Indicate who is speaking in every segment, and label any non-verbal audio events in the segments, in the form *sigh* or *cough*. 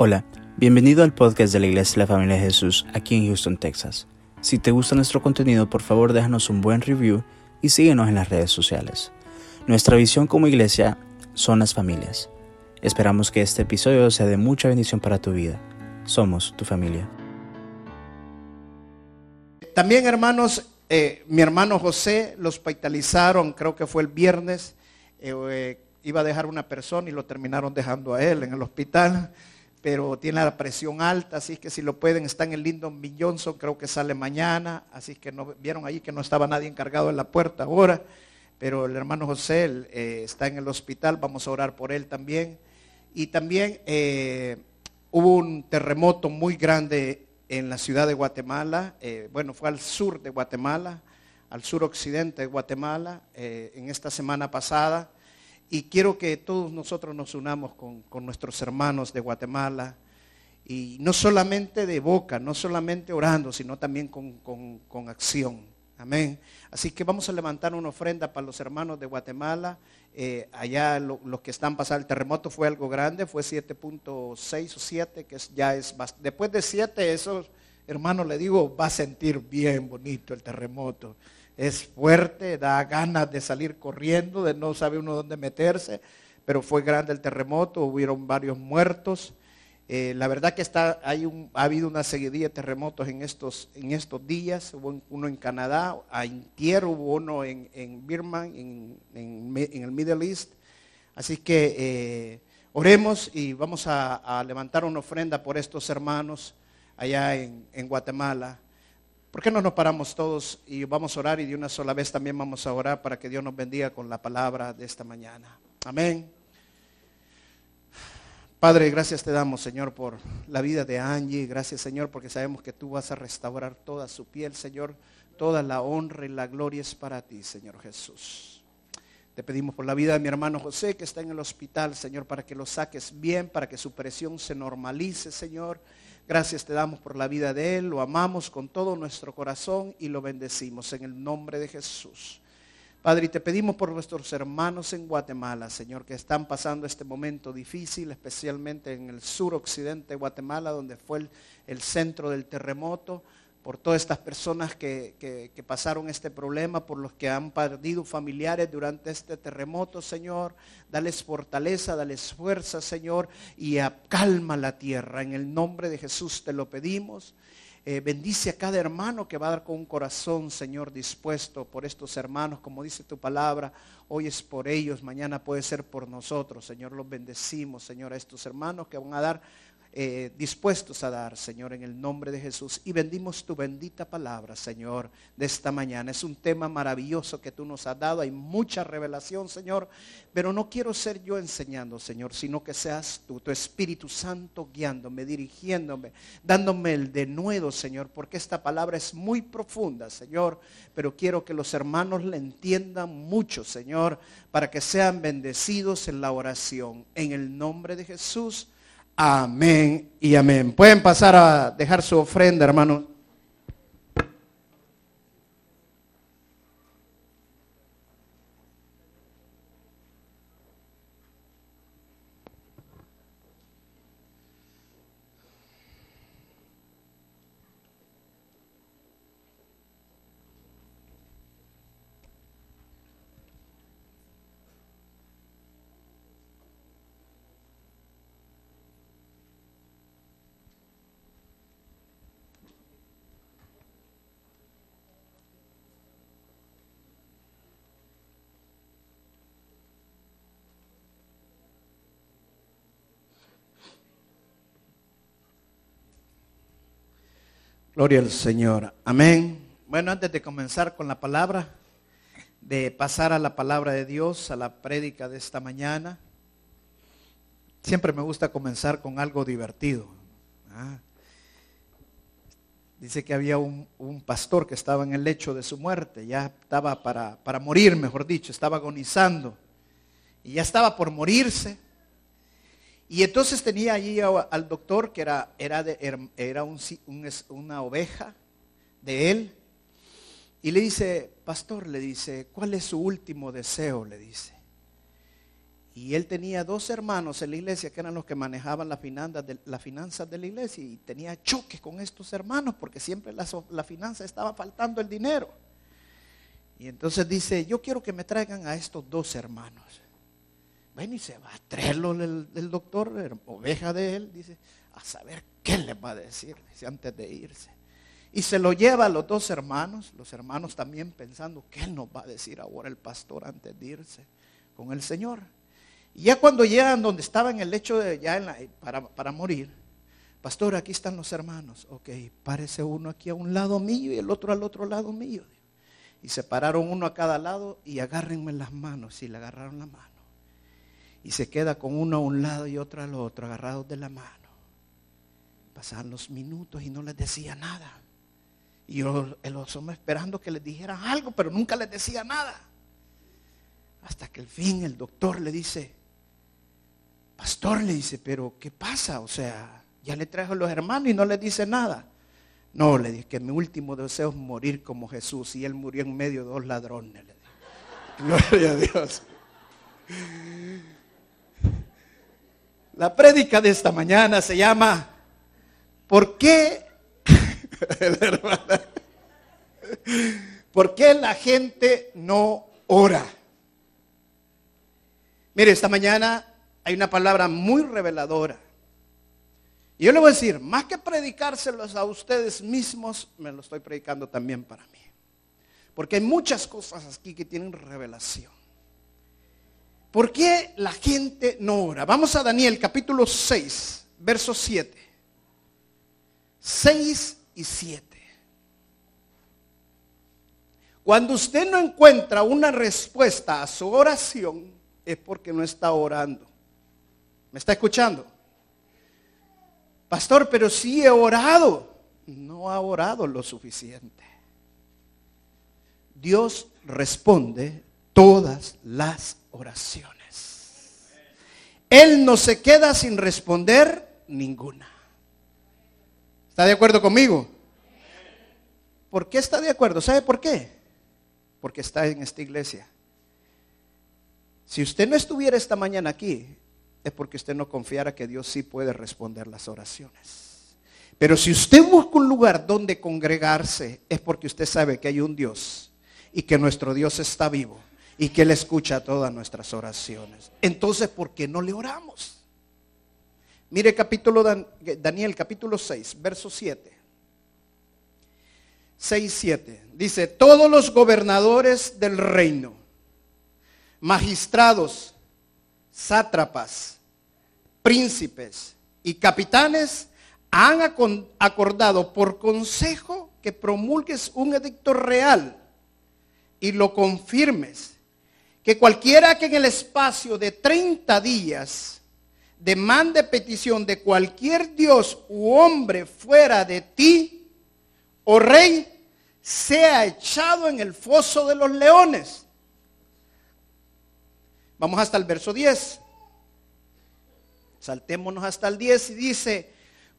Speaker 1: Hola, bienvenido al podcast de la Iglesia de la Familia de Jesús aquí en Houston, Texas. Si te gusta nuestro contenido, por favor déjanos un buen review y síguenos en las redes sociales. Nuestra visión como iglesia son las familias. Esperamos que este episodio sea de mucha bendición para tu vida. Somos tu familia.
Speaker 2: También, hermanos, eh, mi hermano José lo hospitalizaron, creo que fue el viernes. Eh, eh, iba a dejar una persona y lo terminaron dejando a él en el hospital pero tiene la presión alta, así que si lo pueden, está en el Lyndon B. Johnson, creo que sale mañana, así que no, vieron ahí que no estaba nadie encargado en la puerta ahora, pero el hermano José eh, está en el hospital, vamos a orar por él también. Y también eh, hubo un terremoto muy grande en la ciudad de Guatemala, eh, bueno, fue al sur de Guatemala, al sur occidente de Guatemala, en esta semana pasada. Y quiero que todos nosotros nos unamos con, nuestros hermanos de Guatemala. Y no solamente de boca, no solamente orando, sino también con, acción. Amén. Así que vamos a levantar una ofrenda para los hermanos de Guatemala. Eh, allá los que están pasando, el terremoto fue algo grande, fue 7.6 o 7, que ya es Después de 7, esos hermanos le digo, va a sentir bien bonito el terremoto es fuerte, da ganas de salir corriendo, de no sabe uno dónde meterse, pero fue grande el terremoto, hubieron varios muertos. Eh, la verdad que está, hay ha habido una seguidilla de terremotos en estos, en estos días, hubo uno en Canadá, en Intier hubo uno en, en Birman, en, el Middle East. Así que eh, oremos y vamos a, levantar una ofrenda por estos hermanos allá en, en Guatemala. ¿Por qué no nos paramos todos y vamos a orar y de una sola vez también vamos a orar para que Dios nos bendiga con la palabra de esta mañana? Amén. Padre, gracias te damos, Señor, por la vida de Angie. Gracias, Señor, porque sabemos que tú vas a restaurar toda su piel, Señor. Toda la honra y la gloria es para ti, Señor Jesús. Te pedimos por la vida de mi hermano José, que está en el hospital, Señor, para que lo saques bien, para que su presión se normalice, Señor Gracias te damos por la vida de Él, lo amamos con todo nuestro corazón y lo bendecimos en el nombre de Jesús. Padre, y te pedimos por nuestros hermanos en Guatemala, Señor, que están pasando este momento difícil, especialmente en el sur occidente de Guatemala, donde fue el, el centro del terremoto por todas estas personas que, pasaron este problema, por los que han perdido familiares durante este terremoto, Señor. Dales fortaleza, dales fuerza, Señor, y calma la tierra. En el nombre de Jesús te lo pedimos. Eh, bendice a cada hermano que va a dar con un corazón, Señor, dispuesto por estos hermanos, como dice tu palabra. Hoy es por ellos, mañana puede ser por nosotros. Señor, los bendecimos, Señor, a estos hermanos que van a dar eh, dispuestos a dar, Señor, en el nombre de Jesús. Y bendimos tu bendita palabra, Señor, de esta mañana. Es un tema maravilloso que tú nos has dado. Hay mucha revelación, Señor. Pero no quiero ser yo enseñando, Señor, sino que seas tú, tu Espíritu Santo, guiándome, dirigiéndome, dándome el denuedo, Señor, porque esta palabra es muy profunda, Señor. Pero quiero que los hermanos la entiendan mucho, Señor, para que sean bendecidos en la oración. En el nombre de Jesús. Amén y amén. Pueden pasar a dejar su ofrenda, hermanos. Gloria al Señor. Amén. Bueno, antes de comenzar con la palabra, de pasar a la palabra de Dios, a la prédica de esta mañana, siempre me gusta comenzar con algo divertido. Ah. Dice que había un, pastor que estaba en el lecho de su muerte, ya estaba para, para morir, mejor dicho, estaba agonizando. Y ya estaba por morirse. Y entonces tenía allí al doctor que era, era, era una oveja de él. Y le dice, pastor, le dice, ¿cuál es su último deseo? Le dice. Y él tenía dos hermanos en la iglesia que eran los que manejaban las finanzas de, las finanzas de la iglesia y tenía choques con estos hermanos porque siempre la, la finanza estaba faltando el dinero. Y entonces dice, yo quiero que me traigan a estos dos hermanos. Ven y se va a traerlo el, doctor, oveja de él, dice, a saber qué le va a decir, dice, antes de irse. Y se lo lleva a los dos hermanos, los hermanos también pensando, ¿qué nos va a decir ahora el pastor antes de irse con el Señor? Y ya cuando llegan donde estaba en el lecho ya para, para morir, pastor, aquí están los hermanos. Ok, parece uno aquí a un lado mío y el otro al otro lado mío. Y se pararon uno a cada lado y agárrenme las manos. Y le agarraron la mano. Y se queda con uno a un lado y otro al otro, agarrados de la mano. Pasaban los minutos y no les decía nada. Y yo, los hombres esperando que les dijeran algo, pero nunca les decía nada. Hasta que al fin el doctor le dice, pastor le dice, pero ¿qué pasa? O sea, ya le trajo a los hermanos y no les dice nada. No, le dije que mi último deseo es morir como Jesús y él murió en medio de dos ladrones. *laughs* Gloria a Dios. La prédica de esta mañana se llama ¿Por qué? *laughs* ¿Por qué la gente no ora? Mire, esta mañana hay una palabra muy reveladora. Y yo le voy a decir, más que predicárselos a ustedes mismos, me lo estoy predicando también para mí. Porque hay muchas cosas aquí que tienen revelación. ¿Por qué la gente no ora? Vamos a Daniel capítulo 6, verso 7. 6 y 7. Cuando usted no encuentra una respuesta a su oración, es porque no está orando. ¿Me está escuchando? Pastor, pero sí he orado. No ha orado lo suficiente. Dios responde todas las oraciones. Él no se queda sin responder ninguna. ¿Está de acuerdo conmigo? ¿Por qué está de acuerdo? ¿Sabe por qué? Porque está en esta iglesia. Si usted no estuviera esta mañana aquí, es porque usted no confiara que Dios sí puede responder las oraciones. Pero si usted busca un lugar donde congregarse, es porque usted sabe que hay un Dios y que nuestro Dios está vivo y que Él escucha todas nuestras oraciones. Entonces, ¿por qué no le oramos? Mire capítulo Daniel, capítulo 6, verso 7. 6, 7. Dice, todos los gobernadores del reino, magistrados, sátrapas, príncipes y capitanes han acordado por consejo que promulgues un edicto real y lo confirmes, que cualquiera que en el espacio de 30 días demande petición de cualquier dios u hombre fuera de ti, oh rey, sea echado en el foso de los leones. Vamos hasta el verso 10. Saltémonos hasta el 10 y dice,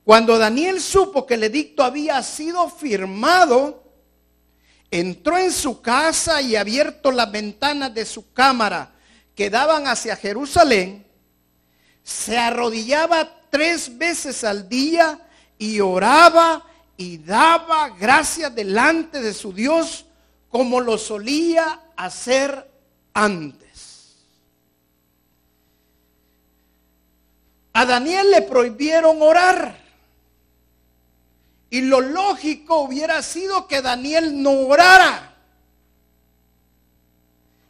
Speaker 2: cuando Daniel supo que el edicto había sido firmado, entró en su casa y abierto las ventanas de su cámara que daban hacia Jerusalén, se arrodillaba tres veces al día y oraba y daba gracias delante de su Dios como lo solía hacer antes. A Daniel le prohibieron orar. Y lo lógico hubiera sido que Daniel no orara.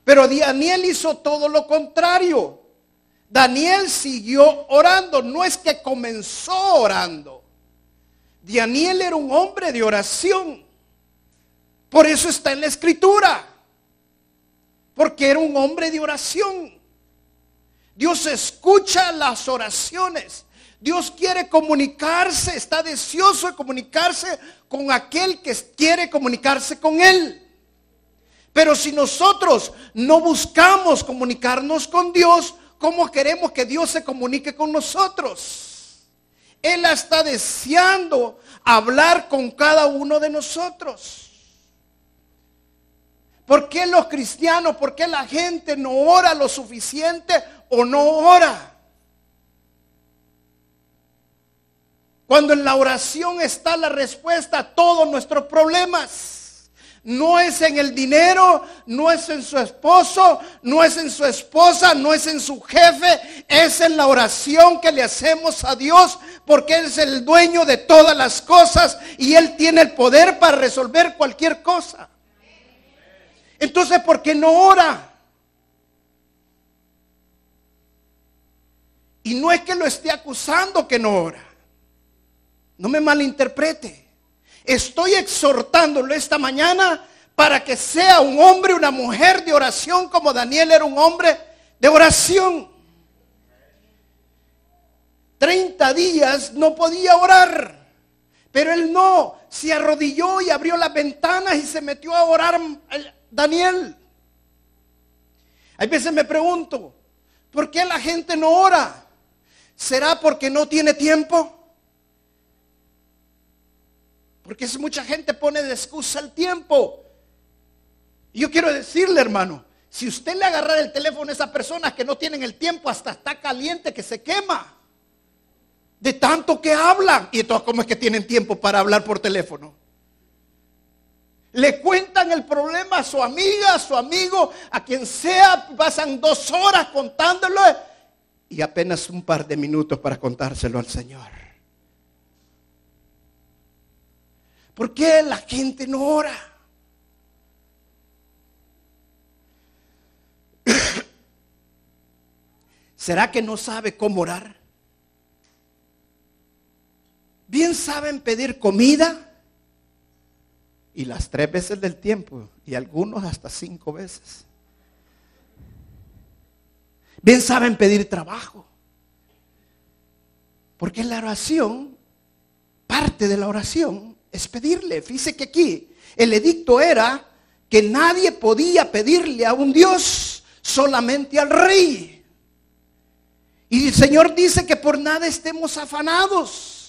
Speaker 2: Pero Daniel hizo todo lo contrario. Daniel siguió orando. No es que comenzó orando. Daniel era un hombre de oración. Por eso está en la escritura. Porque era un hombre de oración. Dios escucha las oraciones. Dios quiere comunicarse, está deseoso de comunicarse con aquel que quiere comunicarse con Él. Pero si nosotros no buscamos comunicarnos con Dios, ¿cómo queremos que Dios se comunique con nosotros? Él está deseando hablar con cada uno de nosotros. ¿Por qué los cristianos, por qué la gente no ora lo suficiente o no ora. Cuando en la oración está la respuesta a todos nuestros problemas. No es en el dinero, no es en su esposo, no es en su esposa, no es en su jefe, es en la oración que le hacemos a Dios porque Él es el dueño de todas las cosas y Él tiene el poder para resolver cualquier cosa. Entonces, ¿por qué no ora? Y no es que lo esté acusando que no ora. No me malinterprete. Estoy exhortándolo esta mañana para que sea un hombre, una mujer de oración como Daniel era un hombre de oración. 30 días no podía orar, pero él no, se arrodilló y abrió las ventanas y se metió a orar Daniel. Hay veces me pregunto, ¿por qué la gente no ora? ¿Será porque no tiene tiempo? Porque mucha gente pone de excusa el tiempo. Y yo quiero decirle, hermano, si usted le agarra el teléfono a esas personas que no tienen el tiempo, hasta está caliente que se quema. De tanto que hablan. Y entonces, ¿cómo es que tienen tiempo para hablar por teléfono? Le cuentan el problema a su amiga, a su amigo, a quien sea, pasan dos horas contándolo y apenas un par de minutos para contárselo al Señor. ¿Por qué la gente no ora? *coughs* ¿Será que no sabe cómo orar? Bien saben pedir comida y las tres veces del tiempo, y algunos hasta cinco veces. Bien saben pedir trabajo. Porque la oración, parte de la oración, es pedirle. Fíjese que aquí el edicto era que nadie podía pedirle a un Dios, solamente al rey. Y el Señor dice que por nada estemos afanados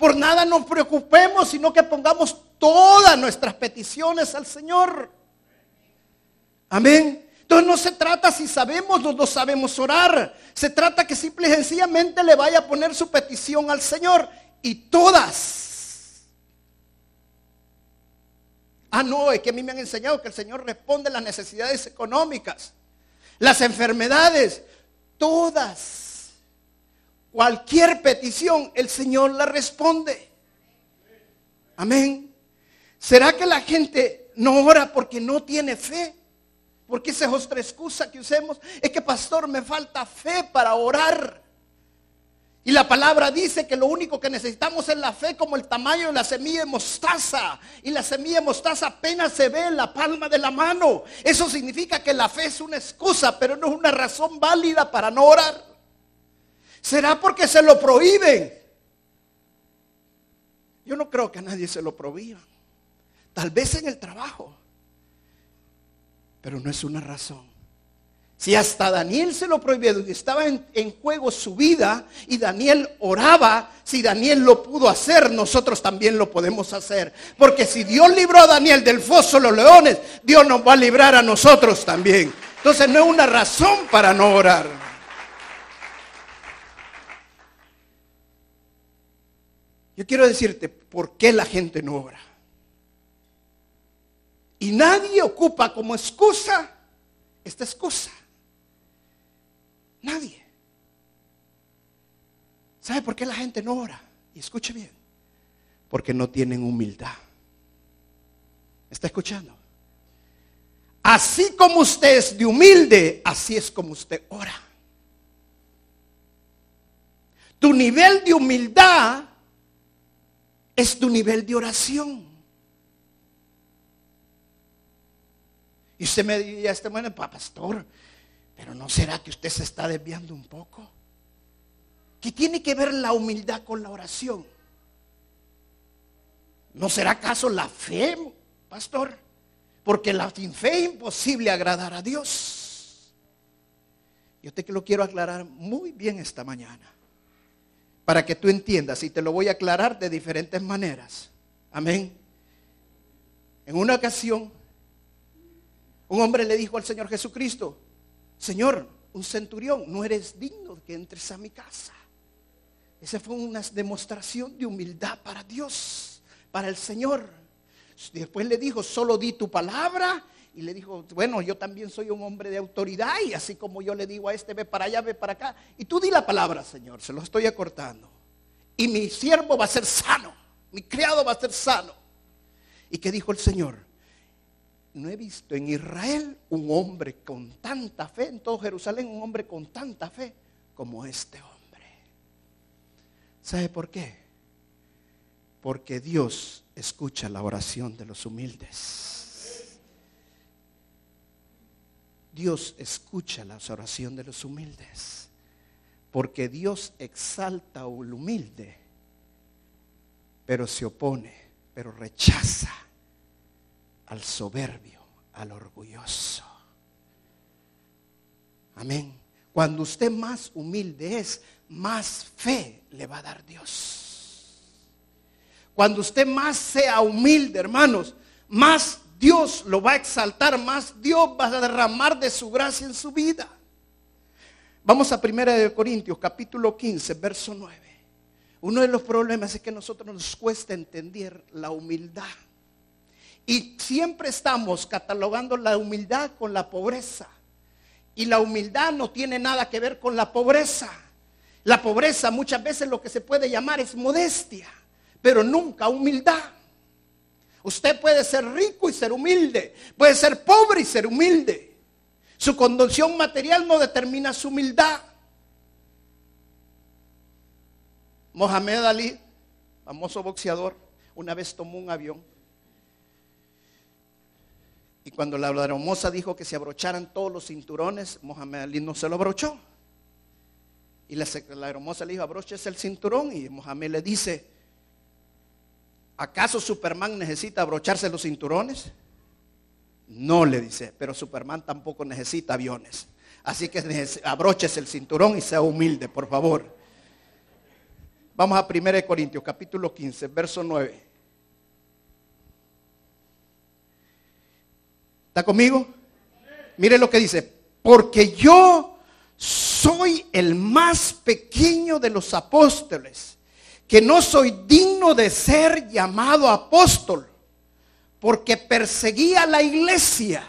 Speaker 2: por nada nos preocupemos, sino que pongamos todas nuestras peticiones al Señor. Amén. Entonces no se trata si sabemos o no sabemos orar. Se trata que simple y sencillamente le vaya a poner su petición al Señor. Y todas. Ah, no, es que a mí me han enseñado que el Señor responde a las necesidades económicas, las enfermedades, todas. Cualquier petición, el Señor la responde. Amén. ¿Será que la gente no ora porque no tiene fe? Porque esa es otra excusa que usemos. Es que, pastor, me falta fe para orar. Y la palabra dice que lo único que necesitamos es la fe como el tamaño de la semilla de mostaza. Y la semilla de mostaza apenas se ve en la palma de la mano. Eso significa que la fe es una excusa, pero no es una razón válida para no orar. ¿Será porque se lo prohíben? Yo no creo que a nadie se lo prohíban. Tal vez en el trabajo. Pero no es una razón. Si hasta Daniel se lo prohibió, estaba en, en, juego su vida y Daniel oraba, si Daniel lo pudo hacer, nosotros también lo podemos hacer. Porque si Dios libró a Daniel del foso de los leones, Dios nos va a librar a nosotros también. Entonces no es una razón para no orar. Yo quiero decirte por qué la gente no ora. Y nadie ocupa como excusa esta excusa. Nadie. ¿Sabe por qué la gente no ora? Y escuche bien. Porque no tienen humildad. ¿Está escuchando? Así como usted es de humilde, así es como usted ora. Tu nivel de humildad es tu nivel de oración. Y usted me diría, este bueno, pastor, pero ¿no será que usted se está desviando un poco? ¿Qué tiene que ver la humildad con la oración? ¿No será acaso la fe, pastor? Porque la sin fe es imposible agradar a Dios. Yo te lo quiero aclarar muy bien esta mañana para que tú entiendas y te lo voy a aclarar de diferentes maneras. Amén. En una ocasión, un hombre le dijo al Señor Jesucristo, Señor, un centurión, no eres digno de que entres a mi casa. Esa fue una demostración de humildad para Dios, para el Señor. Después le dijo, solo di tu palabra. Y le dijo, bueno, yo también soy un hombre de autoridad y así como yo le digo a este, ve para allá, ve para acá. Y tú di la palabra, Señor, se lo estoy acortando. Y mi siervo va a ser sano, mi criado va a ser sano. ¿Y qué dijo el Señor? No he visto en Israel un hombre con tanta fe, en todo Jerusalén un hombre con tanta fe como este hombre. ¿Sabe por qué? Porque Dios escucha la oración de los humildes. Dios escucha la oración de los humildes. Porque Dios exalta al humilde, pero se opone, pero rechaza al soberbio, al orgulloso. Amén. Cuando usted más humilde es, más fe le va a dar Dios. Cuando usted más sea humilde, hermanos, más Dios lo va a exaltar, más Dios va a derramar de su gracia en su vida. Vamos a 1 Corintios capítulo 15, verso 9. Uno de los problemas es que a nosotros nos cuesta entender la humildad. Y siempre estamos catalogando la humildad con la pobreza. Y la humildad no tiene nada que ver con la pobreza. La pobreza muchas veces lo que se puede llamar es modestia, pero nunca humildad. Usted puede ser rico y ser humilde, puede ser pobre y ser humilde. Su condición material no determina su humildad. Mohamed Ali, famoso boxeador, una vez tomó un avión y cuando la hermosa dijo que se abrocharan todos los cinturones, Mohamed Ali no se lo abrochó. Y la, hermosa le dijo, abroches el cinturón. Y Mohamed le dice, ¿acaso Superman necesita abrocharse los cinturones? No le dice, pero Superman tampoco necesita aviones. Así que abroches el cinturón y sea humilde, por favor. Vamos a 1 Corintios capítulo 15, verso 9. ¿Está conmigo? Mire lo que dice, porque yo soy el más pequeño de los apóstoles, que no soy digno de ser llamado apóstol, porque perseguía la iglesia.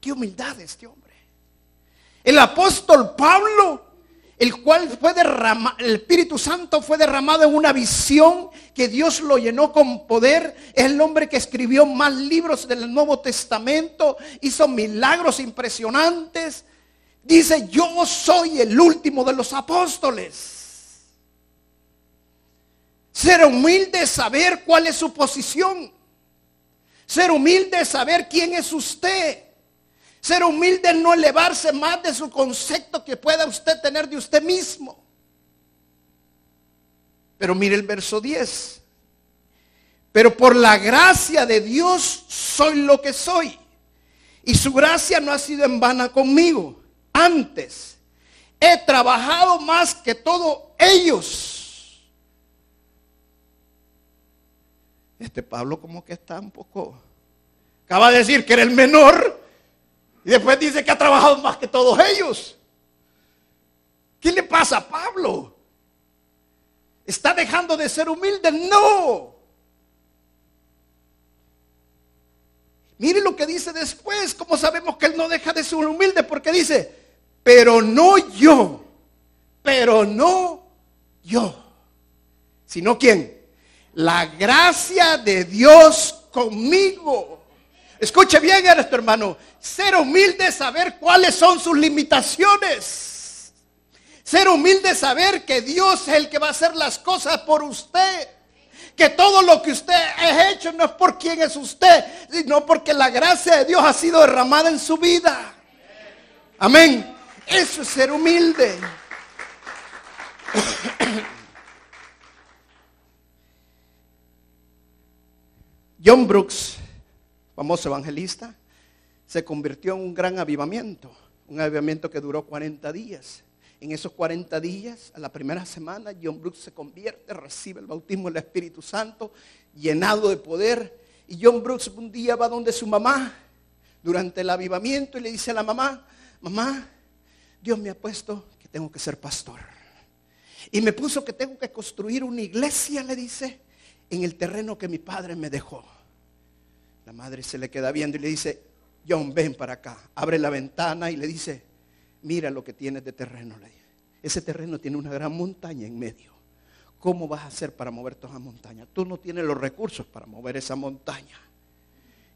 Speaker 2: Qué humildad este hombre. El apóstol Pablo, el cual fue derramado, el Espíritu Santo fue derramado en una visión que Dios lo llenó con poder. Es el hombre que escribió más libros del Nuevo Testamento, hizo milagros impresionantes Dice, yo soy el último de los apóstoles. Ser humilde saber cuál es su posición. Ser humilde saber quién es usted. Ser humilde es no elevarse más de su concepto que pueda usted tener de usted mismo. Pero mire el verso 10. Pero por la gracia de Dios soy lo que soy. Y su gracia no ha sido en vana conmigo antes. He trabajado más que todos ellos. Este Pablo como que está un poco... Acaba de decir que era el menor y después dice que ha trabajado más que todos ellos. ¿Qué le pasa a Pablo? ¿Está dejando de ser humilde? No. Mire lo que dice después, como sabemos que él no deja de ser humilde, porque dice, pero no yo, pero no yo, sino quién? La gracia de Dios conmigo. Escuche bien esto, hermano. Ser humilde es saber cuáles son sus limitaciones. Ser humilde es saber que Dios es el que va a hacer las cosas por usted. Que todo lo que usted ha hecho no es por quién es usted, sino porque la gracia de Dios ha sido derramada en su vida. Amén. Eso es ser humilde. *coughs* John Brooks, famoso evangelista, se convirtió en un gran avivamiento, un avivamiento que duró 40 días. En esos 40 días, a la primera semana, John Brooks se convierte, recibe el bautismo del Espíritu Santo, llenado de poder. Y John Brooks un día va donde su mamá durante el avivamiento y le dice a la mamá, mamá, Dios me ha puesto que tengo que ser pastor. Y me puso que tengo que construir una iglesia, le dice, en el terreno que mi padre me dejó. La madre se le queda viendo y le dice, John, ven para acá. Abre la ventana y le dice, mira lo que tienes de terreno. Ese terreno tiene una gran montaña en medio. ¿Cómo vas a hacer para mover toda esa montaña? Tú no tienes los recursos para mover esa montaña.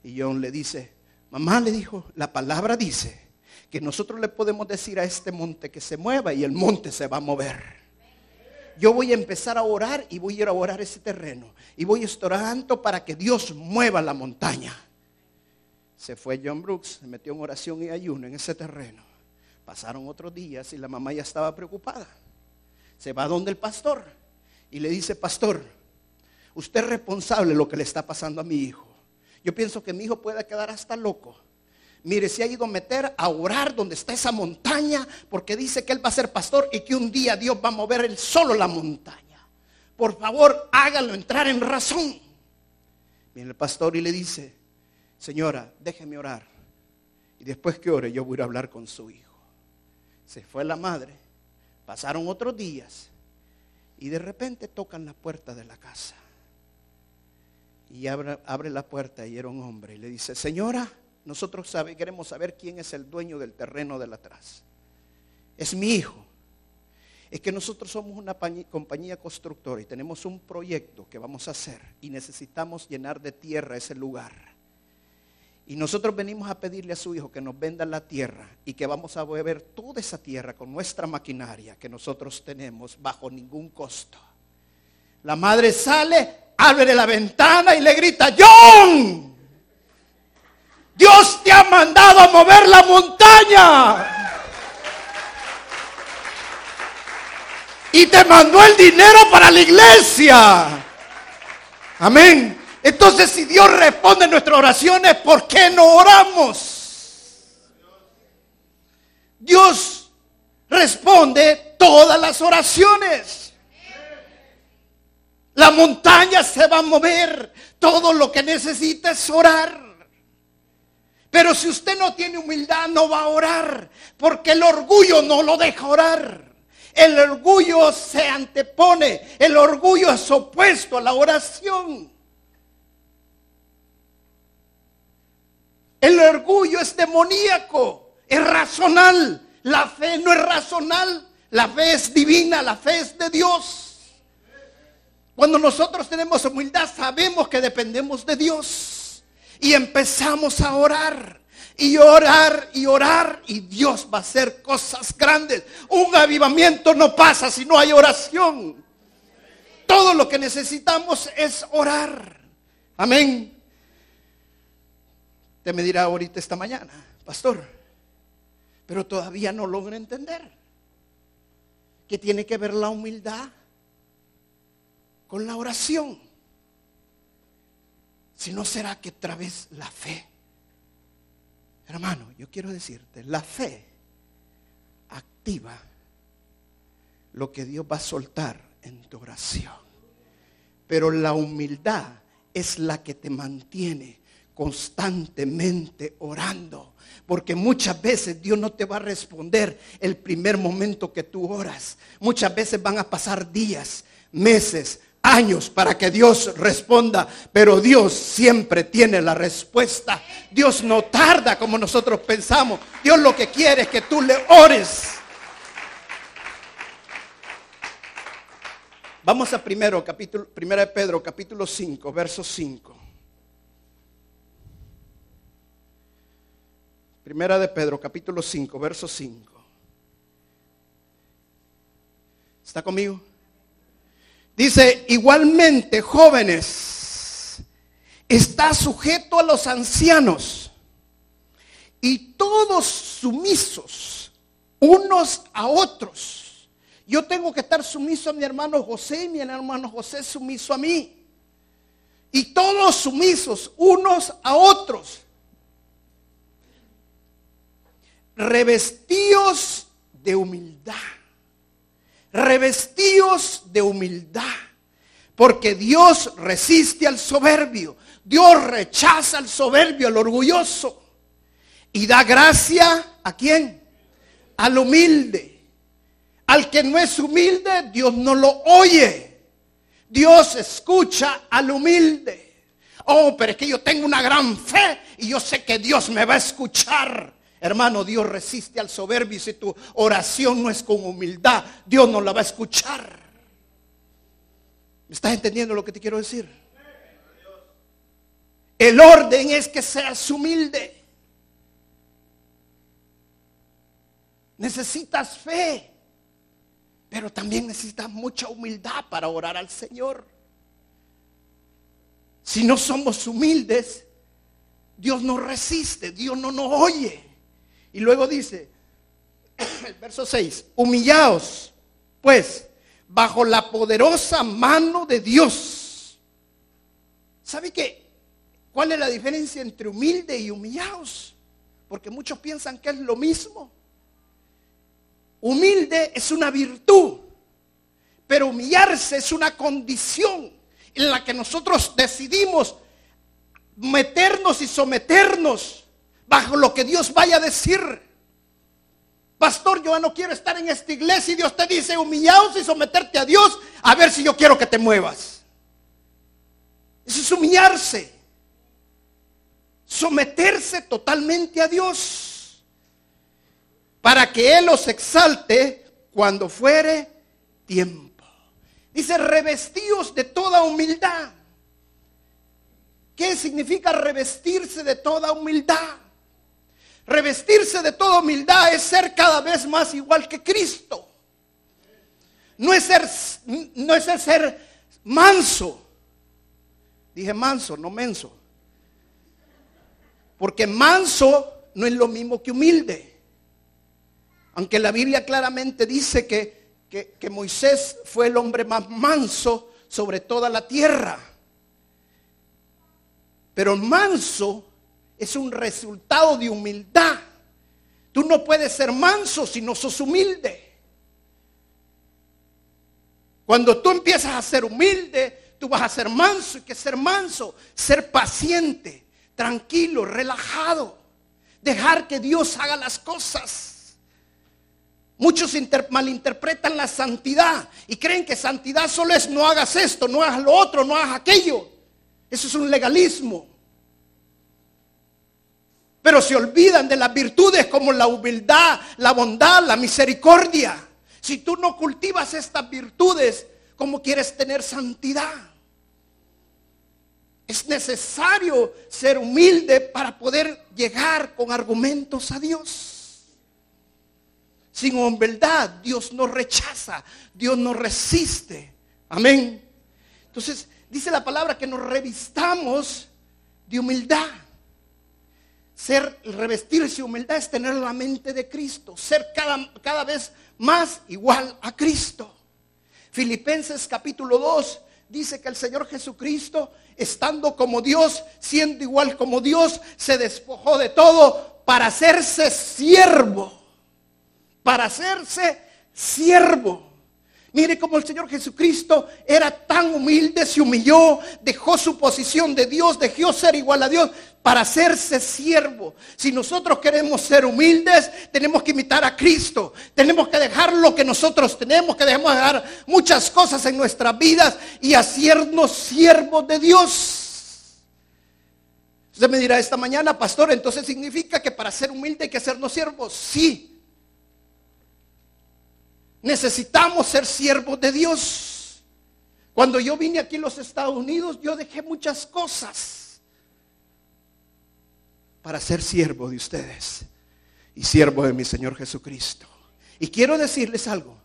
Speaker 2: Y John le dice, mamá le dijo, la palabra dice que nosotros le podemos decir a este monte que se mueva y el monte se va a mover. Yo voy a empezar a orar y voy a ir a orar ese terreno. Y voy a estar orando para que Dios mueva la montaña. Se fue John Brooks, se metió en oración y ayuno en ese terreno. Pasaron otros días y la mamá ya estaba preocupada. Se va donde el pastor y le dice, pastor, usted es responsable de lo que le está pasando a mi hijo. Yo pienso que mi hijo puede quedar hasta loco. Mire, se ha ido a meter a orar donde está esa montaña porque dice que él va a ser pastor y que un día Dios va a mover él solo la montaña. Por favor, hágalo entrar en razón. Viene el pastor y le dice, señora, déjeme orar. Y después que ore, yo voy a hablar con su hijo. Se fue la madre. Pasaron otros días. Y de repente tocan la puerta de la casa. Y abre, abre la puerta y era un hombre. Y le dice, señora, nosotros queremos saber quién es el dueño del terreno de atrás. Es mi hijo. Es que nosotros somos una compañía constructora y tenemos un proyecto que vamos a hacer y necesitamos llenar de tierra ese lugar. Y nosotros venimos a pedirle a su hijo que nos venda la tierra y que vamos a beber toda esa tierra con nuestra maquinaria que nosotros tenemos bajo ningún costo. La madre sale, abre la ventana y le grita, John, Dios te ha mandado a mover la montaña. Y te mandó el dinero para la iglesia. Amén. Entonces, si Dios responde nuestras oraciones, ¿por qué no oramos? Dios responde todas las oraciones. La montaña se va a mover. Todo lo que necesita es orar. Pero si usted no tiene humildad, no va a orar. Porque el orgullo no lo deja orar. El orgullo se antepone. El orgullo es opuesto a la oración. El orgullo es demoníaco, es racional. La fe no es racional, la fe es divina, la fe es de Dios. Cuando nosotros tenemos humildad sabemos que dependemos de Dios y empezamos a orar y orar y orar y Dios va a hacer cosas grandes. Un avivamiento no pasa si no hay oración. Todo lo que necesitamos es orar. Amén. Usted me dirá ahorita esta mañana, pastor, pero todavía no logro entender que tiene que ver la humildad con la oración. Si no será que a través la fe. Hermano, yo quiero decirte, la fe activa lo que Dios va a soltar en tu oración. Pero la humildad es la que te mantiene constantemente orando. Porque muchas veces Dios no te va a responder el primer momento que tú oras. Muchas veces van a pasar días, meses, años para que Dios responda. Pero Dios siempre tiene la respuesta. Dios no tarda como nosotros pensamos. Dios lo que quiere es que tú le ores. Vamos a primero, capítulo, primera de Pedro, capítulo 5, verso 5. Primera de Pedro, capítulo 5, verso 5. ¿Está conmigo? Dice, igualmente, jóvenes, está sujeto a los ancianos y todos sumisos unos a otros. Yo tengo que estar sumiso a mi hermano José y mi hermano José sumiso a mí. Y todos sumisos unos a otros revestíos de humildad. Revestíos de humildad. Porque Dios resiste al soberbio. Dios rechaza al soberbio, al orgulloso. Y da gracia a quién? al humilde. Al que no es humilde, Dios no lo oye. Dios escucha al humilde. Oh, pero es que yo tengo una gran fe y yo sé que Dios me va a escuchar. Hermano, Dios resiste al soberbio y si tu oración no es con humildad, Dios no la va a escuchar. ¿Me estás entendiendo lo que te quiero decir? El orden es que seas humilde. Necesitas fe, pero también necesitas mucha humildad para orar al Señor. Si no somos humildes, Dios nos resiste, Dios no nos oye. Y luego dice, *coughs* el verso 6, humillaos, pues, bajo la poderosa mano de Dios. ¿Sabe qué? ¿Cuál es la diferencia entre humilde y humillaos? Porque muchos piensan que es lo mismo. Humilde es una virtud, pero humillarse es una condición en la que nosotros decidimos meternos y someternos bajo lo que Dios vaya a decir. Pastor, yo no quiero estar en esta iglesia y Dios te dice humillaos y someterte a Dios a ver si yo quiero que te muevas. Eso es humillarse. Someterse totalmente a Dios para que Él los exalte cuando fuere tiempo. Dice, revestidos de toda humildad. ¿Qué significa revestirse de toda humildad? Revestirse de toda humildad es ser cada vez más igual que Cristo. No es ser, ser manso. Dije manso, no menso. Porque manso no es lo mismo que humilde. Aunque la Biblia claramente dice que que, Moisés fue el hombre más manso sobre toda la tierra. Pero manso es un resultado de humildad. Tú no puedes ser manso si no sos humilde. Cuando tú empiezas a ser humilde, tú vas a ser manso. Y que ser manso, ser paciente, tranquilo, relajado. Dejar que Dios haga las cosas. Muchos malinterpretan la santidad y creen que santidad solo es no hagas esto, no hagas lo otro, no hagas aquello. Eso es un legalismo. Pero se olvidan de las virtudes como la humildad, la bondad, la misericordia. Si tú no cultivas estas virtudes, ¿cómo quieres tener santidad? Es necesario ser humilde para poder llegar con argumentos a Dios. Sin humildad, Dios nos rechaza, Dios nos resiste. Amén. Entonces, dice la palabra que nos revistamos de humildad. Ser, revestirse humildad es tener la mente de Cristo, ser cada, cada vez más igual a Cristo. Filipenses capítulo 2 dice que el Señor Jesucristo, estando como Dios, siendo igual como Dios, se despojó de todo para hacerse siervo para hacerse siervo. Mire cómo el Señor Jesucristo era tan humilde, se humilló, dejó su posición de Dios, dejó ser igual a Dios para hacerse siervo. Si nosotros queremos ser humildes, tenemos que imitar a Cristo. Tenemos que dejar lo que nosotros tenemos, que dejemos de dejar muchas cosas en nuestras vidas y hacernos siervos de Dios. Usted me dirá esta mañana, pastor, entonces significa que para ser humilde hay que hacernos siervos. Sí, Necesitamos ser siervos de Dios. Cuando yo vine aquí a los Estados Unidos, yo dejé muchas cosas para ser siervo de ustedes y siervo de mi Señor Jesucristo. Y quiero decirles algo,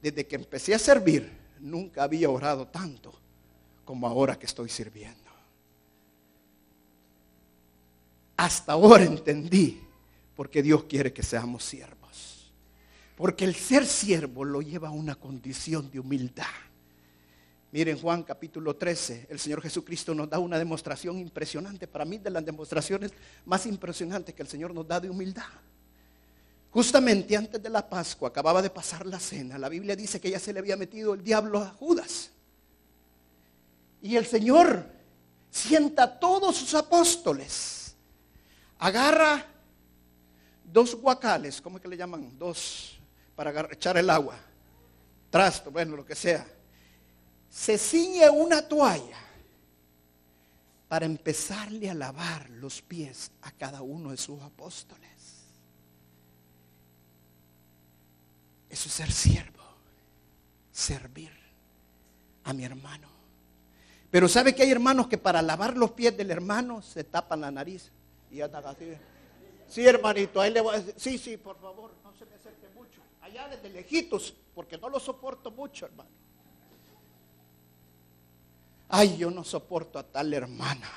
Speaker 2: desde que empecé a servir, nunca había orado tanto como ahora que estoy sirviendo. Hasta ahora entendí porque Dios quiere que seamos siervos. Porque el ser siervo lo lleva a una condición de humildad. Miren Juan capítulo 13, el Señor Jesucristo nos da una demostración impresionante, para mí de las demostraciones más impresionantes que el Señor nos da de humildad. Justamente antes de la Pascua acababa de pasar la cena, la Biblia dice que ya se le había metido el diablo a Judas. Y el Señor sienta a todos sus apóstoles, agarra dos guacales, ¿cómo es que le llaman? Dos, para echar el agua, trasto, bueno, lo que sea. Se ciñe una toalla para empezarle a lavar los pies a cada uno de sus apóstoles. Eso es ser siervo, servir a mi hermano. Pero ¿sabe que hay hermanos que para lavar los pies del hermano se tapan la nariz? Y andan así. Sí, hermanito, ahí le voy a decir, sí, sí, por favor, no se me acerque mucho. Allá desde lejitos, porque no lo soporto mucho, hermano. Ay, yo no soporto a tal hermana.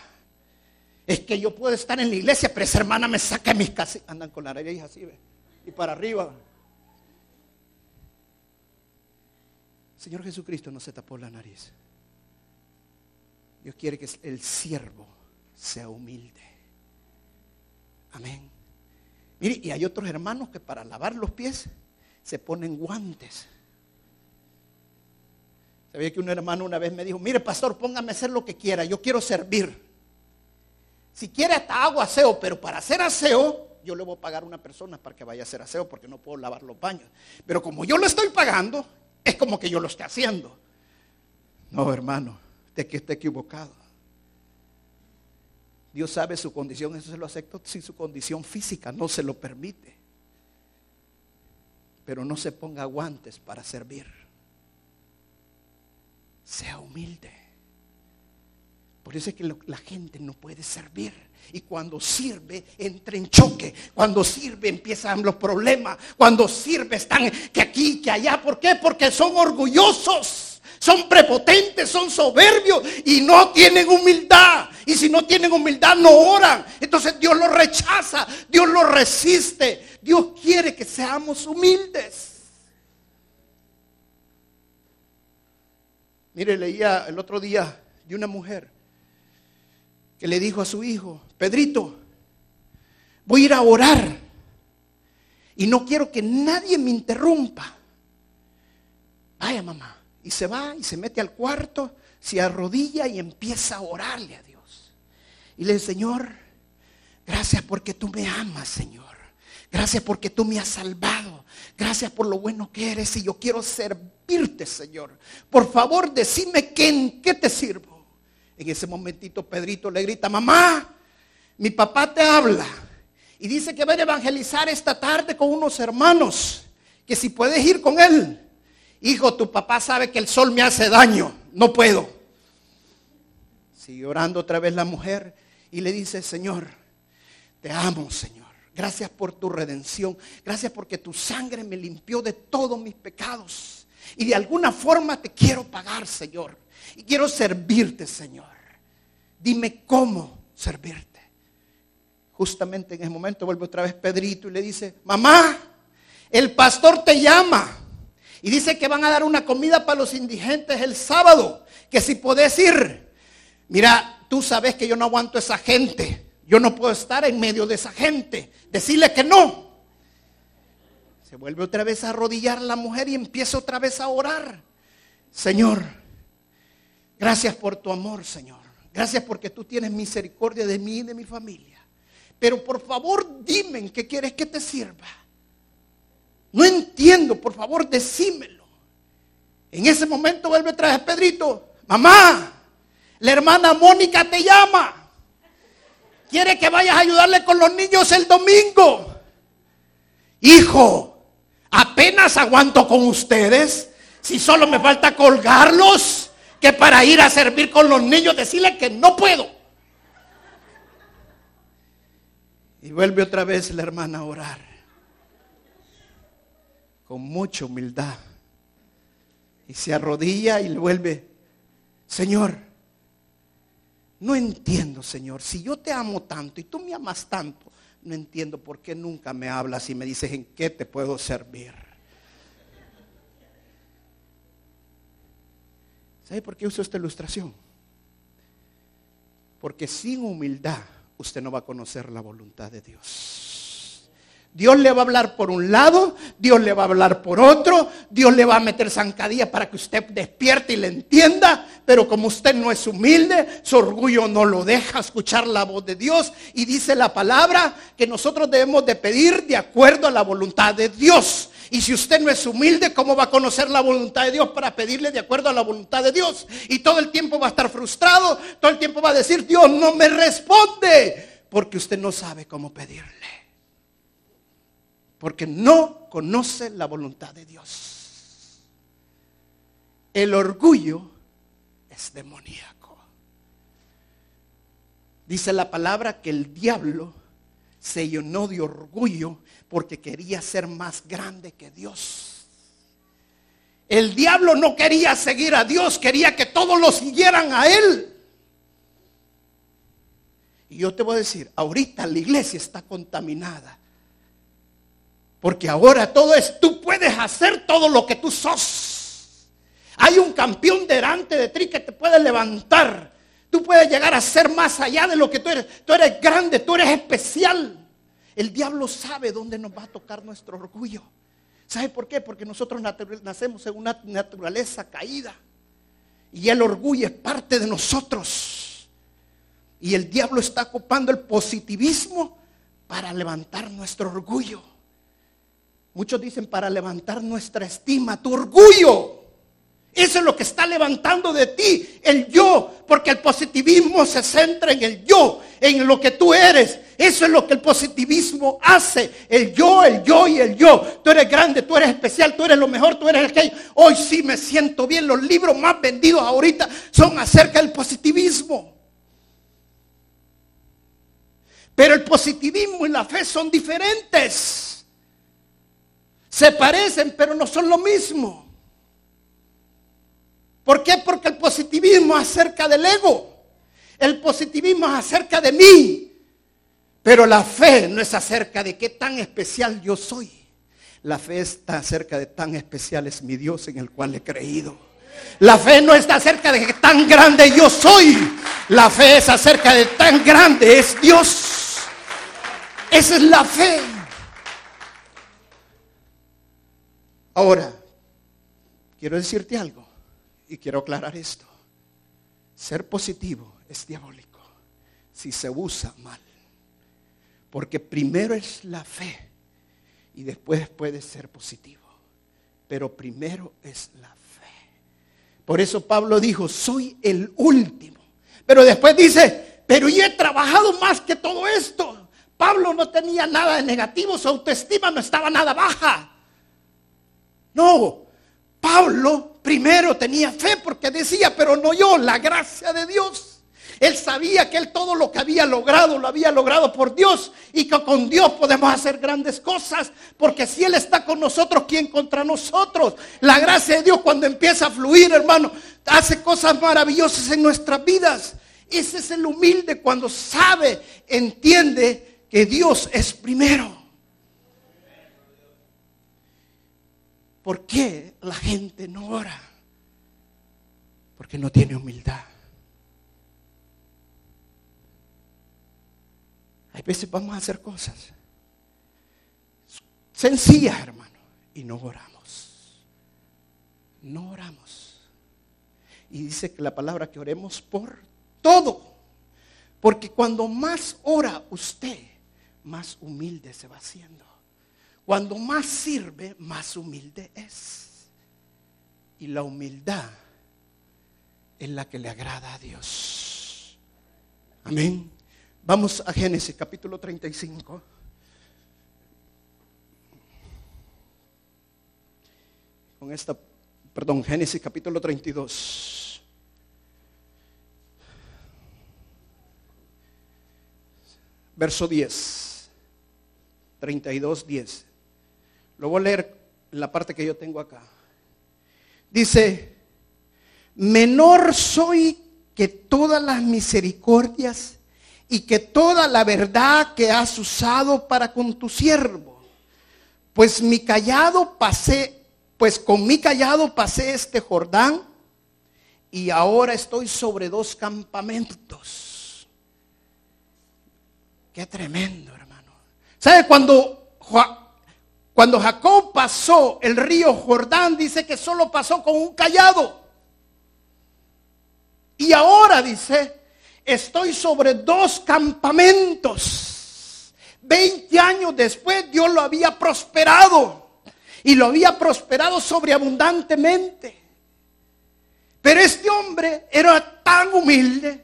Speaker 2: Es que yo puedo estar en la iglesia, pero esa hermana me saca mis casas. Andan con la nariz así, ¿ve? Y para arriba. Señor Jesucristo no se tapó la nariz. Dios quiere que el siervo sea humilde. Amén. Mire, y hay otros hermanos que para lavar los pies se ponen guantes. Sabía que un hermano una vez me dijo, mire pastor, póngame a hacer lo que quiera, yo quiero servir. Si quiere hasta hago aseo, pero para hacer aseo, yo le voy a pagar a una persona para que vaya a hacer aseo, porque no puedo lavar los baños. Pero como yo lo estoy pagando, es como que yo lo esté haciendo. No, hermano, de que esté equivocado. Dios sabe su condición, eso se lo acepto si su condición física no se lo permite. Pero no se ponga guantes para servir. Sea humilde. Por eso es que la gente no puede servir. Y cuando sirve, entra en choque. Cuando sirve, empiezan los problemas. Cuando sirve, están que aquí, que allá. ¿Por qué? Porque son orgullosos. Son prepotentes, son soberbios y no tienen humildad. Y si no tienen humildad, no oran. Entonces Dios lo rechaza, Dios lo resiste. Dios quiere que seamos humildes. Mire, leía el otro día de una mujer que le dijo a su hijo, Pedrito, voy a ir a orar y no quiero que nadie me interrumpa. Vaya mamá. Y se va y se mete al cuarto, se arrodilla y empieza a orarle a Dios. Y le dice, Señor, gracias porque tú me amas, Señor. Gracias porque tú me has salvado. Gracias por lo bueno que eres y yo quiero servirte, Señor. Por favor, decime que en qué te sirvo. En ese momentito Pedrito le grita, mamá, mi papá te habla y dice que va a evangelizar esta tarde con unos hermanos, que si puedes ir con él. Hijo, tu papá sabe que el sol me hace daño, no puedo. Sigue orando otra vez la mujer y le dice, Señor, te amo, Señor. Gracias por tu redención. Gracias porque tu sangre me limpió de todos mis pecados. Y de alguna forma te quiero pagar, Señor. Y quiero servirte, Señor. Dime cómo servirte. Justamente en ese momento vuelve otra vez Pedrito y le dice, mamá, el pastor te llama. Y dice que van a dar una comida para los indigentes el sábado. Que si podés ir. Mira, tú sabes que yo no aguanto esa gente. Yo no puedo estar en medio de esa gente. Decirle que no. Se vuelve otra vez a arrodillar la mujer y empieza otra vez a orar. Señor, Gracias por tu amor, Señor. Gracias porque tú tienes misericordia de mí y de mi familia. Pero por favor, dime en qué quieres que te sirva. No entiendo, por favor, decímelo. En ese momento vuelve otra vez Pedrito. Mamá, la hermana Mónica te llama. Quiere que vayas a ayudarle con los niños el domingo. Hijo, apenas aguanto con ustedes. Si solo me falta colgarlos que para ir a servir con los niños decirle que no puedo. Y vuelve otra vez la hermana a orar. Con mucha humildad. Y se arrodilla y le vuelve, Señor, no entiendo, Señor, si yo te amo tanto y tú me amas tanto, no entiendo por qué nunca me hablas y me dices en qué te puedo servir. ¿Sabe por qué uso esta ilustración? Porque sin humildad usted no va a conocer la voluntad de Dios. Dios le va a hablar por un lado, Dios le va a hablar por otro, Dios le va a meter zancadilla para que usted despierte y le entienda, pero como usted no es humilde, su orgullo no lo deja escuchar la voz de Dios. Y dice la palabra que nosotros debemos de pedir de acuerdo a la voluntad de Dios. Y si usted no es humilde, ¿cómo va a conocer la voluntad de Dios para pedirle de acuerdo a la voluntad de Dios? Y todo el tiempo va a estar frustrado, todo el tiempo va a decir, Dios no me responde, porque usted no sabe cómo pedirle. Porque no conoce la voluntad de Dios. El orgullo es demoníaco. Dice la palabra que el diablo se llenó de orgullo porque quería ser más grande que Dios. El diablo no quería seguir a Dios, quería que todos lo siguieran a Él. Y yo te voy a decir, ahorita la iglesia está contaminada. Porque ahora todo es, tú puedes hacer todo lo que tú sos. Hay un campeón delante de ti que te puede levantar. Tú puedes llegar a ser más allá de lo que tú eres. Tú eres grande, tú eres especial. El diablo sabe dónde nos va a tocar nuestro orgullo. ¿Sabe por qué? Porque nosotros nacemos en una naturaleza caída. Y el orgullo es parte de nosotros. Y el diablo está ocupando el positivismo para levantar nuestro orgullo. Muchos dicen para levantar nuestra estima, tu orgullo. Eso es lo que está levantando de ti, el yo, porque el positivismo se centra en el yo, en lo que tú eres. Eso es lo que el positivismo hace, el yo, el yo y el yo. Tú eres grande, tú eres especial, tú eres lo mejor, tú eres el que... Hoy sí me siento bien, los libros más vendidos ahorita son acerca del positivismo. Pero el positivismo y la fe son diferentes. Se parecen, pero no son lo mismo. ¿Por qué? Porque el positivismo es acerca del ego. El positivismo es acerca de mí. Pero la fe no es acerca de qué tan especial yo soy. La fe está acerca de tan especial es mi Dios en el cual he creído. La fe no está acerca de qué tan grande yo soy. La fe es acerca de tan grande es Dios. Esa es la fe. Ahora, quiero decirte algo. Y quiero aclarar esto. Ser positivo es diabólico si se usa mal. Porque primero es la fe y después puede ser positivo. Pero primero es la fe. Por eso Pablo dijo, soy el último. Pero después dice, pero yo he trabajado más que todo esto. Pablo no tenía nada de negativo, su autoestima no estaba nada baja. No, Pablo primero tenía fe porque decía, pero no yo, la gracia de Dios. Él sabía que él todo lo que había logrado lo había logrado por Dios y que con Dios podemos hacer grandes cosas, porque si Él está con nosotros, ¿quién contra nosotros? La gracia de Dios cuando empieza a fluir, hermano, hace cosas maravillosas en nuestras vidas. Ese es el humilde cuando sabe, entiende que Dios es primero. ¿Por qué la gente no ora? Porque no tiene humildad. Hay veces vamos a hacer cosas sencillas, hermano, y no oramos. No oramos. Y dice que la palabra que oremos por todo. Porque cuando más ora usted, más humilde se va haciendo. Cuando más sirve, más humilde es. Y la humildad es la que le agrada a Dios. Amén. Vamos a Génesis capítulo 35. Con esta, perdón, Génesis capítulo 32. Verso 10. 32, 10. Lo voy a leer en la parte que yo tengo acá. Dice, menor soy que todas las misericordias y que toda la verdad que has usado para con tu siervo. Pues mi callado pasé, pues con mi callado pasé este Jordán y ahora estoy sobre dos campamentos. Qué tremendo, hermano. ¿Sabe cuando cuando Jacob pasó el río Jordán, dice que solo pasó con un callado. ahora dice, estoy sobre dos campamentos. Veinte años después Dios lo había prosperado y lo había prosperado sobreabundantemente. Pero este hombre era tan humilde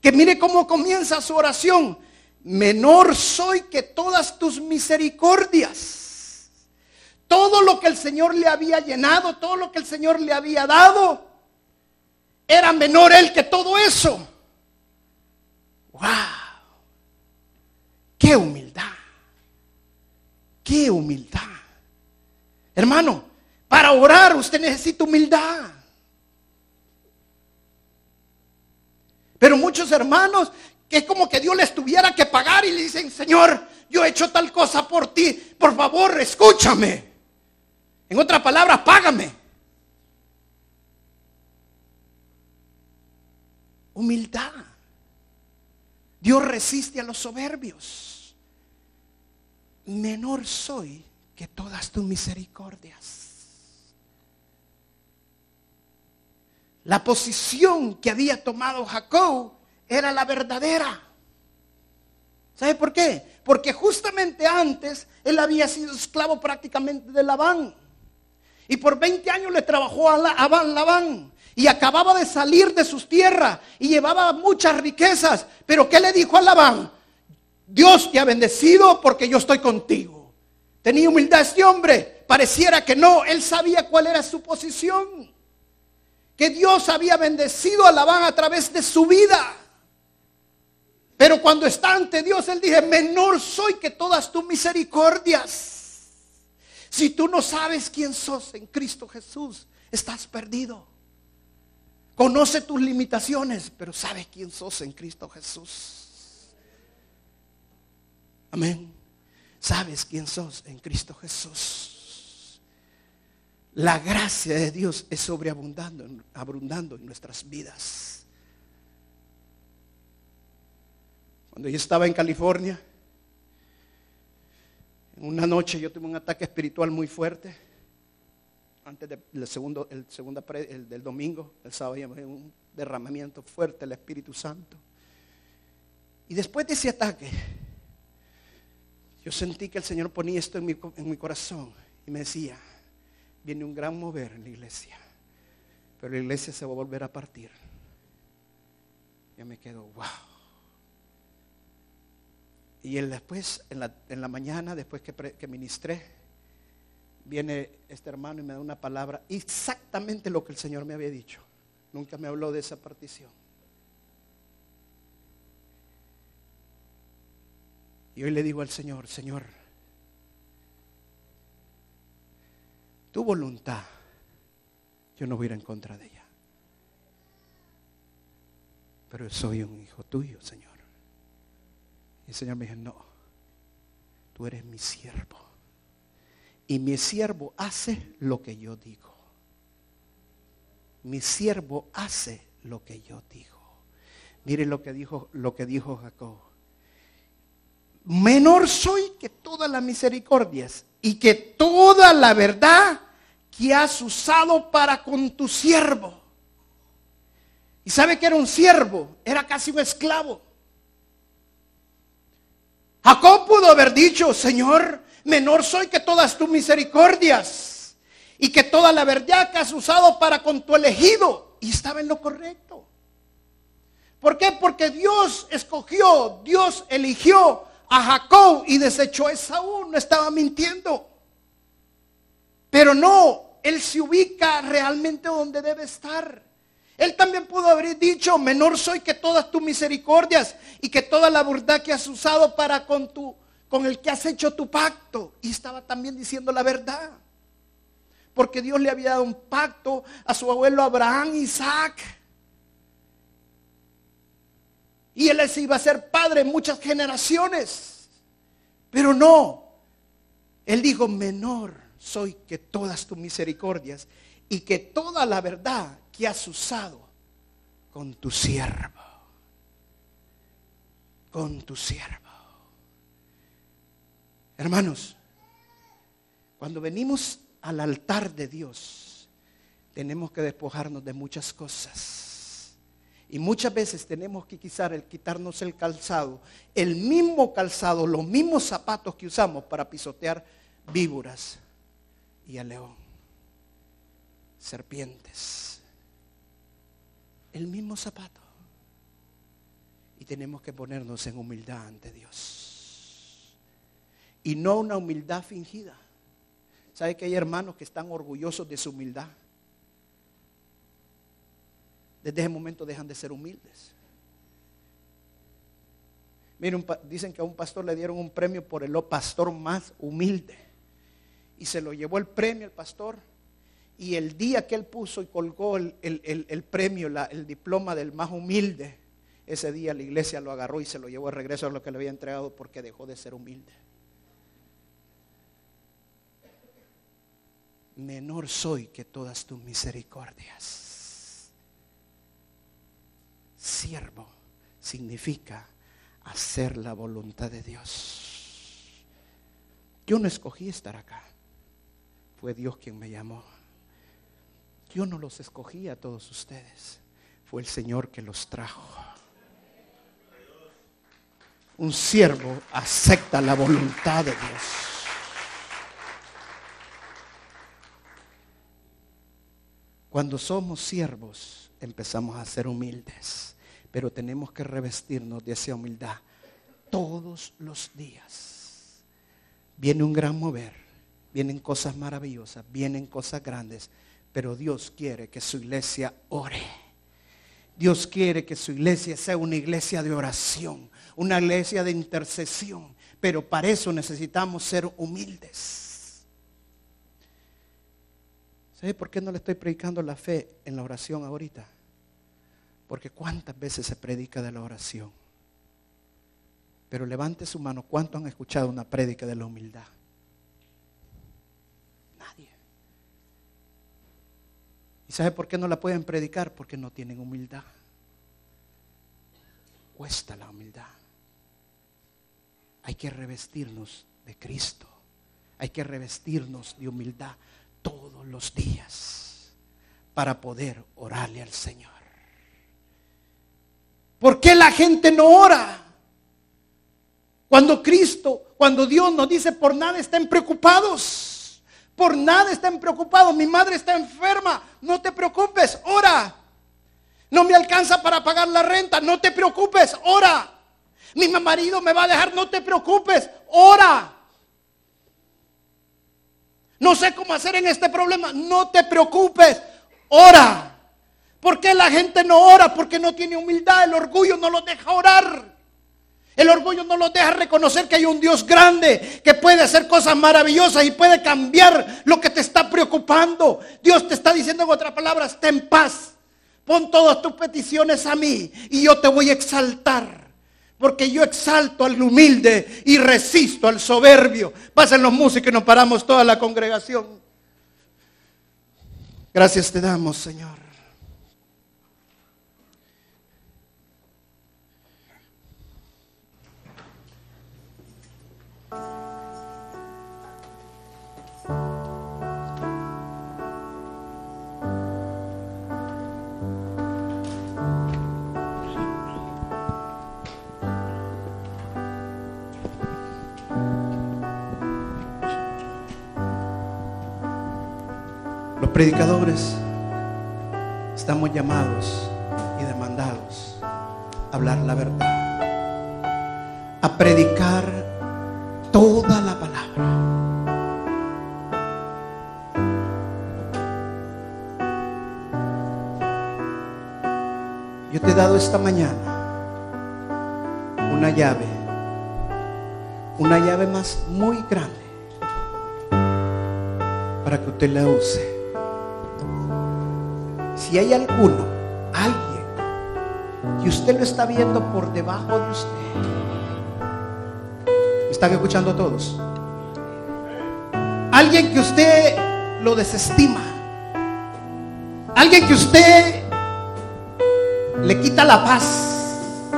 Speaker 2: que mire cómo comienza su oración. Menor soy que todas tus misericordias. Todo lo que el Señor le había llenado, todo lo que el Señor le había dado, era menor él que todo eso. ¡Wow! ¡Qué humildad! ¡Qué humildad! Hermano, para orar usted necesita humildad. Pero muchos hermanos, que es como que Dios les tuviera que pagar y le dicen, Señor, yo he hecho tal cosa por ti, por favor, escúchame. En otras palabras, págame. Humildad. Dios resiste a los soberbios. Menor soy que todas tus misericordias. La posición que había tomado Jacob era la verdadera. ¿Sabe por qué? Porque justamente antes él había sido esclavo prácticamente de Labán. Y por 20 años le trabajó a Labán. Y acababa de salir de sus tierras y llevaba muchas riquezas. Pero ¿qué le dijo a Labán? Dios te ha bendecido porque yo estoy contigo. Tenía humildad este hombre. Pareciera que no. Él sabía cuál era su posición que Dios había bendecido a Labán a través de su vida. Pero cuando está ante Dios, él dice, menor soy que todas tus misericordias. Si tú no sabes quién sos en Cristo Jesús, estás perdido. Conoce tus limitaciones, pero sabes quién sos en Cristo Jesús. Amén. Sabes quién sos en Cristo Jesús. La gracia de Dios es sobreabundando abundando en nuestras vidas. Cuando yo estaba en California, una noche yo tuve un ataque espiritual muy fuerte. Antes del segundo, el segundo del domingo, el sábado, un derramamiento fuerte del Espíritu Santo. Y después de ese ataque, yo sentí que el Señor ponía esto en mi, en mi corazón y me decía, viene un gran mover en la iglesia. Pero la iglesia se va a volver a partir. Yo me quedo, wow. Y después, en la, en la, mañana, después que, que ministré, viene este hermano y me da una palabra, exactamente lo que el Señor me había dicho. Nunca me habló de esa partición. Y hoy le digo al Señor, Señor, tu voluntad, yo no voy a ir en contra de ella. Pero soy un hijo tuyo, Señor. Y el Señor me dijo, no, tú eres mi siervo. Y mi siervo hace lo que yo digo. Mi siervo hace lo que yo digo. Mire lo que dijo, lo que dijo Jacob. Menor soy que todas las misericordias y que toda la verdad que has usado para con tu siervo. Y sabe que era un siervo, era casi un esclavo. Jacob pudo haber dicho, Señor, menor soy que todas tus misericordias y que toda la verdad que has usado para con tu elegido. Y estaba en lo correcto. ¿Por qué? Porque Dios escogió, Dios eligió a Jacob y desechó a Esaú, no estaba mintiendo. Pero no, él se ubica realmente donde debe estar. Él también pudo haber dicho, menor soy que todas tus misericordias y que toda la verdad que has usado para con tu con el que has hecho tu pacto. Y estaba también diciendo la verdad. Porque Dios le había dado un pacto a su abuelo Abraham, Isaac. Y él les iba a ser padre en muchas generaciones. Pero no. Él dijo, menor soy que todas tus misericordias y que toda la verdad que has usado con tu siervo. Con tu siervo. Hermanos, cuando venimos al altar de Dios, tenemos que despojarnos de muchas cosas Y muchas veces tenemos que quizás el quitarnos el calzado, el mismo calzado, los mismos zapatos que usamos para pisotear víboras y al león, serpientes. El mismo zapato. Y tenemos que ponernos en humildad ante Dios. Y no una humildad fingida. ¿Sabe que hay hermanos que están orgullosos de su humildad? desde ese momento dejan de ser humildes. Miren, dicen que a un pastor le dieron un premio por el pastor más humilde. Y se lo llevó el premio el pastor. Y el día que él puso y colgó el, premio, el diploma del más humilde, ese día la iglesia lo agarró y se lo llevó de regreso a lo que le había entregado porque dejó de ser humilde. Menor soy que todas tus misericordias. Siervo significa hacer la voluntad de Dios. Yo no escogí estar acá. Fue Dios quien me llamó. Yo no los escogí a todos ustedes. Fue el Señor que los trajo. Un siervo acepta la voluntad de Dios. Cuando somos siervos, empezamos a ser humildes. Pero tenemos que revestirnos de esa humildad todos los días. Viene un gran mover, vienen cosas maravillosas, vienen cosas grandes, pero Dios quiere que su iglesia ore. Dios quiere que su iglesia sea una iglesia de oración, una iglesia de intercesión, pero para eso necesitamos ser humildes. ¿Sabe por qué no le estoy predicando la fe en la oración ahorita? Porque cuántas veces se predica de la oración. Pero levante su mano, ¿cuántos han escuchado una prédica de la humildad? ¿Y sabe por qué no la pueden predicar? Porque no tienen humildad. Cuesta la humildad. Hay que revestirnos de Cristo. Hay que revestirnos de humildad todos los días para poder orarle al Señor. ¿Por qué la gente no ora? Cuando Cristo, cuando Dios nos dice, por nada estén preocupados. Por nada estén preocupados. Mi madre está enferma. No te preocupes, ora. No me alcanza para pagar la renta. No te preocupes, ora. Mi marido me va a dejar. No te preocupes, ora. No sé cómo hacer en este problema. No te preocupes. Ora. ¿Por qué la gente no ora? Porque no tiene humildad. El orgullo no los deja orar. El orgullo no los deja reconocer que hay un Dios grande que puede hacer cosas maravillosas y puede cambiar lo que te está preocupando. Dios te está diciendo en otras palabras, ten paz. Pon todas tus peticiones a mí y yo te voy a exaltar. Porque yo exalto al humilde y resisto al soberbio. Pasen los músicos y nos paramos toda la congregación. Gracias te damos, Señor. Predicadores estamos llamados y demandados a hablar la verdad, a predicar toda la palabra. Yo te he dado esta mañana una llave, una llave más muy grande para que usted la use si hay alguno, alguien, que usted lo está viendo por debajo de usted, ¿me están escuchando todos? Alguien que usted lo desestima, alguien que usted le quita la paz,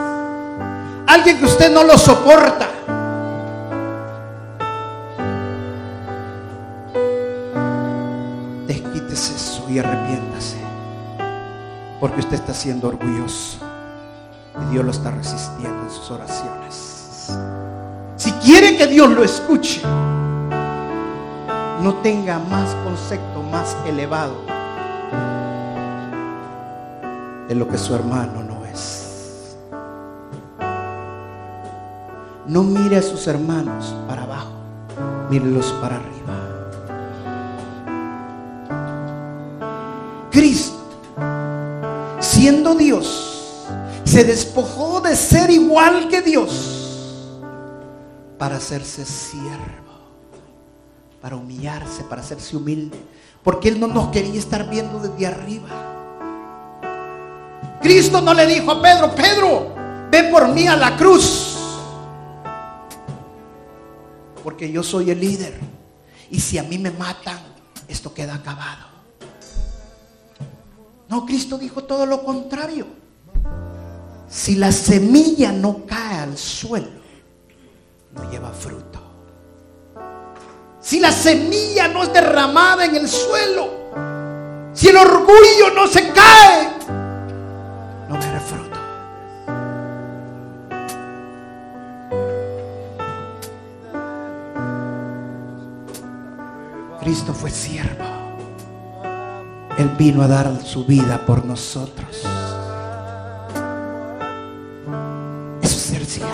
Speaker 2: alguien que usted no lo soporta. Está siendo orgulloso. Y Dios lo está resistiendo en sus oraciones. Si quiere que Dios lo escuche, no tenga más concepto más elevado de lo que su hermano no es. No mire a sus hermanos para abajo, mírelos para arriba. Siendo Dios, se despojó de ser igual que Dios para hacerse siervo, para humillarse, para hacerse humilde, porque Él no nos quería estar viendo desde arriba. Cristo no le dijo a Pedro, Pedro, ve por mí a la cruz, porque yo soy el líder, y si a mí me matan, esto queda acabado. No, Cristo dijo todo lo contrario. Si la semilla no cae al suelo, no lleva fruto. Si la semilla no es derramada en el suelo, si el orgullo no se cae, no verá fruto. Cristo fue siervo. Él vino a dar su vida por nosotros. Eso es ser siervo.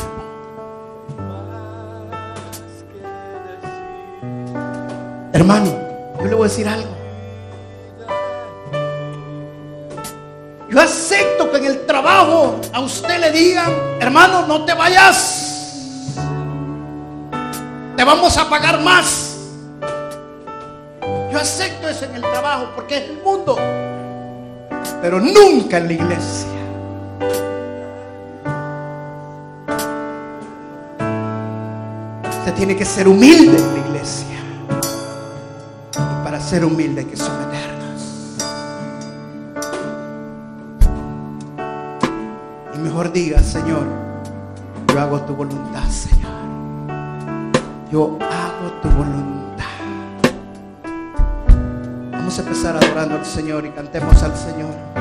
Speaker 2: Hermano, yo le voy a decir algo. Yo acepto que en el trabajo a usted le digan, hermano, no te vayas. Te vamos a pagar más. Yo acepto eso en el trabajo porque es el mundo. Pero nunca en la iglesia. Usted tiene que ser humilde en la iglesia. Y para ser humilde hay que someternos. Y mejor diga, Señor, yo hago tu voluntad, Señor. Yo hago tu voluntad. Empezar adorando al Señor y cantemos al Señor.